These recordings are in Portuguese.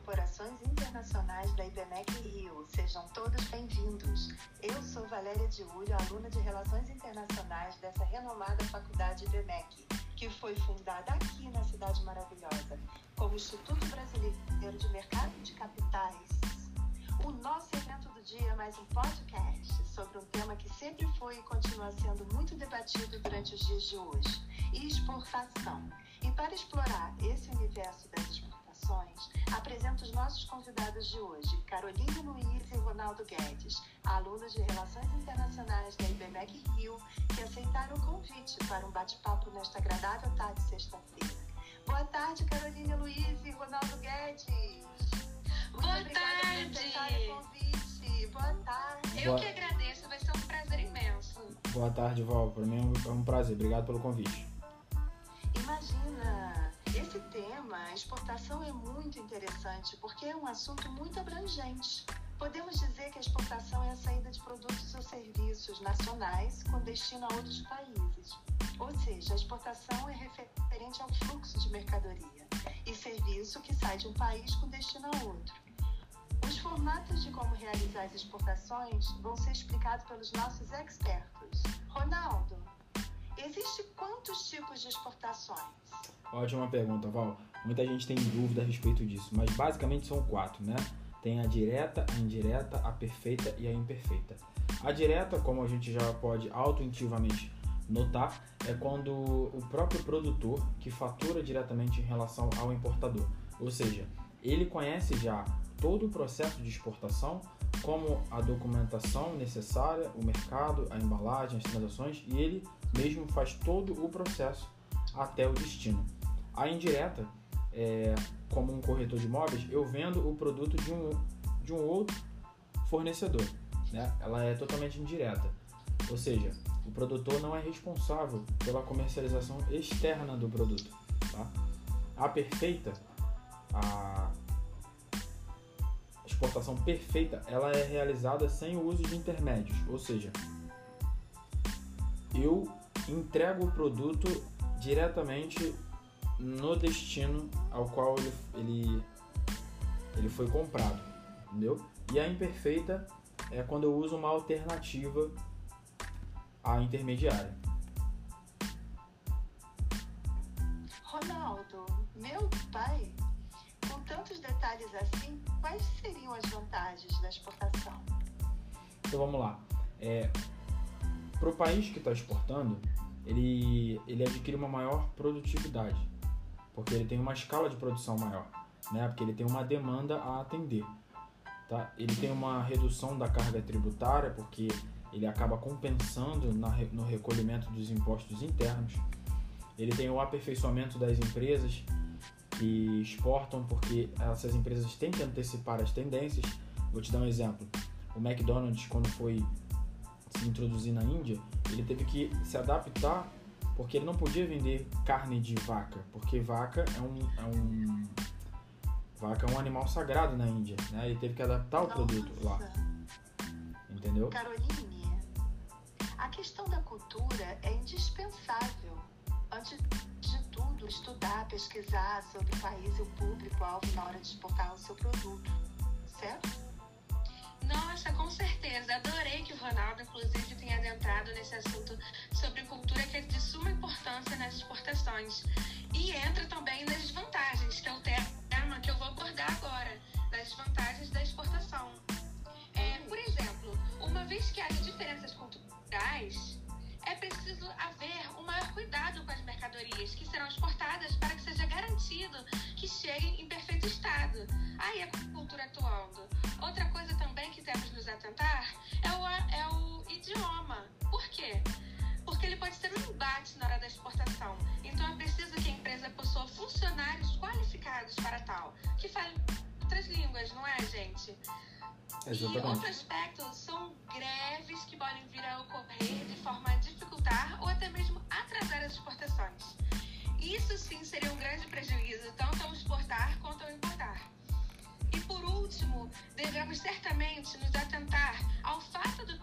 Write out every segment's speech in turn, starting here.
Corporações Internacionais da IBMEC Rio. Sejam todos bem-vindos. Eu sou Valéria Diúlio, aluna de Relações Internacionais dessa renomada faculdade IBMEC, que foi fundada aqui na Cidade Maravilhosa, como Instituto Brasileiro de Mercado de Capitais. O nosso evento do dia é mais um podcast sobre um tema que sempre foi e continua sendo muito debatido durante os dias de hoje: exportação. E para explorar esse universo das exportações, apresento os nossos convidados de hoje, Carolina Luiz e Ronaldo Guedes, alunos de Relações Internacionais da IBMEC Rio, que aceitaram o convite para um bate-papo nesta agradável tarde sexta-feira. Boa tarde, Carolina Luiz e Ronaldo Guedes. Muito Boa tarde. o convite. Boa tarde. Eu Boa... que agradeço, vai ser um prazer imenso. Boa tarde, Val. Para mim é um prazer. Obrigado pelo convite. Tema, a exportação, é muito interessante porque é um assunto muito abrangente. Podemos dizer que a exportação é a saída de produtos ou serviços nacionais com destino a outros países. Ou seja, a exportação é referente ao fluxo de mercadoria e serviço que sai de um país com destino a outro. Os formatos de como realizar as exportações vão ser explicados pelos nossos expertos. Ronaldo, Existe quantos tipos de exportações? Ótima pergunta, Val. Muita gente tem dúvida a respeito disso, mas basicamente são quatro, né? Tem a direta, a indireta, a perfeita e a imperfeita. A direta, como a gente já pode auto-intuitivamente notar, é quando o próprio produtor que fatura diretamente em relação ao importador. Ou seja, ele conhece já todo o processo de exportação, como a documentação necessária, o mercado, a embalagem, as transações, e ele mesmo faz todo o processo até o destino. A indireta, é, como um corretor de imóveis, eu vendo o produto de um, de um outro fornecedor. Né? Ela é totalmente indireta. Ou seja, o produtor não é responsável pela comercialização externa do produto. Tá? A perfeita, a exportação perfeita, ela é realizada sem o uso de intermédios. Ou seja, eu entrego o produto diretamente no destino ao qual ele, ele, ele foi comprado, entendeu? E a imperfeita é quando eu uso uma alternativa à intermediária. Ronaldo, meu pai, tantos detalhes assim, quais seriam as vantagens da exportação? Então vamos lá. É, para o país que está exportando, ele, ele adquire uma maior produtividade, porque ele tem uma escala de produção maior, né? porque ele tem uma demanda a atender. Tá? Ele tem uma redução da carga tributária, porque ele acaba compensando na, no recolhimento dos impostos internos. Ele tem o aperfeiçoamento das empresas que exportam, porque essas empresas têm que antecipar as tendências. Vou te dar um exemplo. O McDonald's, quando foi se introduzir na Índia, ele teve que se adaptar porque ele não podia vender carne de vaca, porque vaca é um, é um vaca é um animal sagrado na Índia, né? Ele teve que adaptar o Nossa. produto lá. Entendeu? Caroline, a questão da cultura é indispensável. Antes tudo, estudar, pesquisar sobre o país e o público-alvo na hora de exportar o seu produto, certo? Nossa, com certeza. Adorei que o Ronaldo, inclusive, tenha adentrado nesse assunto sobre cultura que é de suma importância nas exportações. E entra também nas desvantagens, que é o tema que eu vou abordar agora, das desvantagens da exportação. É, por exemplo, uma vez que há diferenças culturais, é preciso haver um cuidado com as mercadorias que serão exportadas para que seja garantido que cheguem em perfeito estado. Aí a cultura atuando. Outra coisa também que temos nos atentar é o, é o idioma. Por quê? Porque ele pode ser um embate na hora da exportação. Então é preciso que a empresa possua funcionários qualificados para tal, que falem outras línguas, não é, gente? Exatamente. E outro aspecto são greves que podem vir a ocorrer de forma a dificultar ou até mesmo atrasar as exportações. Isso sim seria um grande prejuízo, tanto ao exportar quanto ao importar. E por último, devemos certamente nos atentar ao fato do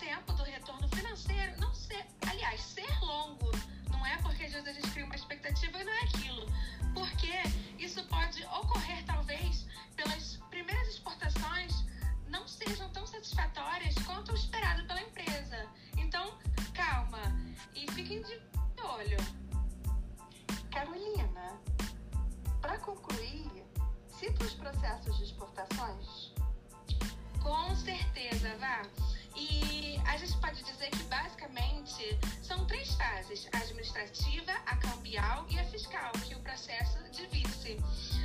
gente pode dizer que basicamente são três fases: a administrativa, a cambial e a fiscal, que o processo divide-se.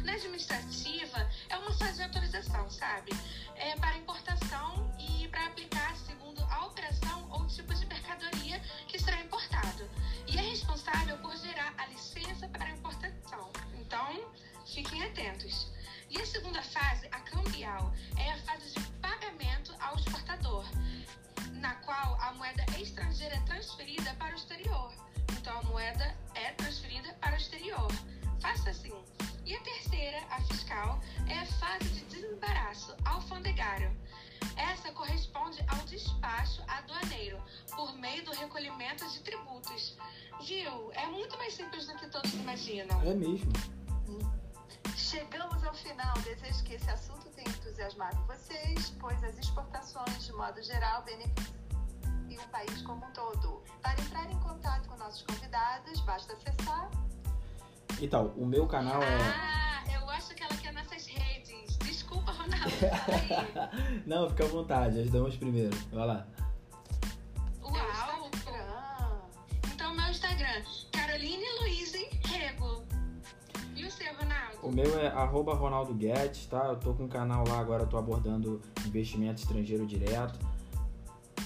Na administrativa é uma fase de autorização, sabe? É para importação e transferida para o exterior. Então a moeda é transferida para o exterior. Faça assim. E a terceira, a fiscal, é a fase de desembaraço alfandegário. Essa corresponde ao despacho aduaneiro, por meio do recolhimento de tributos. Viu? É muito mais simples do que todos imaginam. É mesmo. Chegamos ao final. Desejo que esse assunto tenha entusiasmado vocês, pois as exportações, de modo geral, beneficiam o país como um todo. Para entrar em contato com nossos convidados, basta acessar. Então, o meu canal é. Ah, eu acho que ela quer nossas redes. Desculpa, Ronaldo. Aí. Não, fica à vontade, as damas primeiro. Vai lá. Uau! Então, meu Instagram, Caroline Luiz Rego. E o seu, Ronaldo? O meu é arroba Ronaldo Guedes, tá? Eu tô com um canal lá agora, eu tô abordando investimento estrangeiro direto.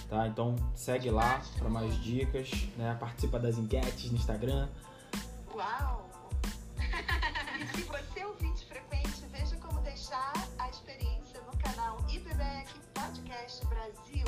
Tá? Então segue lá para mais dicas, né? Participa das enquetes no Instagram. Uau! E se você é ouvinte frequente, veja como deixar a experiência no canal IBBEC Podcast Brasil.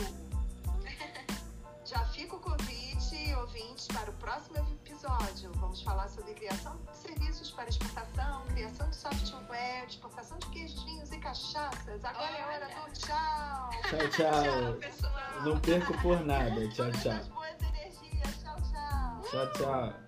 Já fica o convite, ouvintes, para o próximo episódio. Vamos falar sobre criação de serviços para exportação, criação de software, exportação de queijos, vinhos e cachaças. Agora é hora do tchau! Tchau, Tchau, tchau. pessoal. Não perco por nada. Tchau, Todas tchau. as boas energias. Tchau, tchau! Tchau, tchau.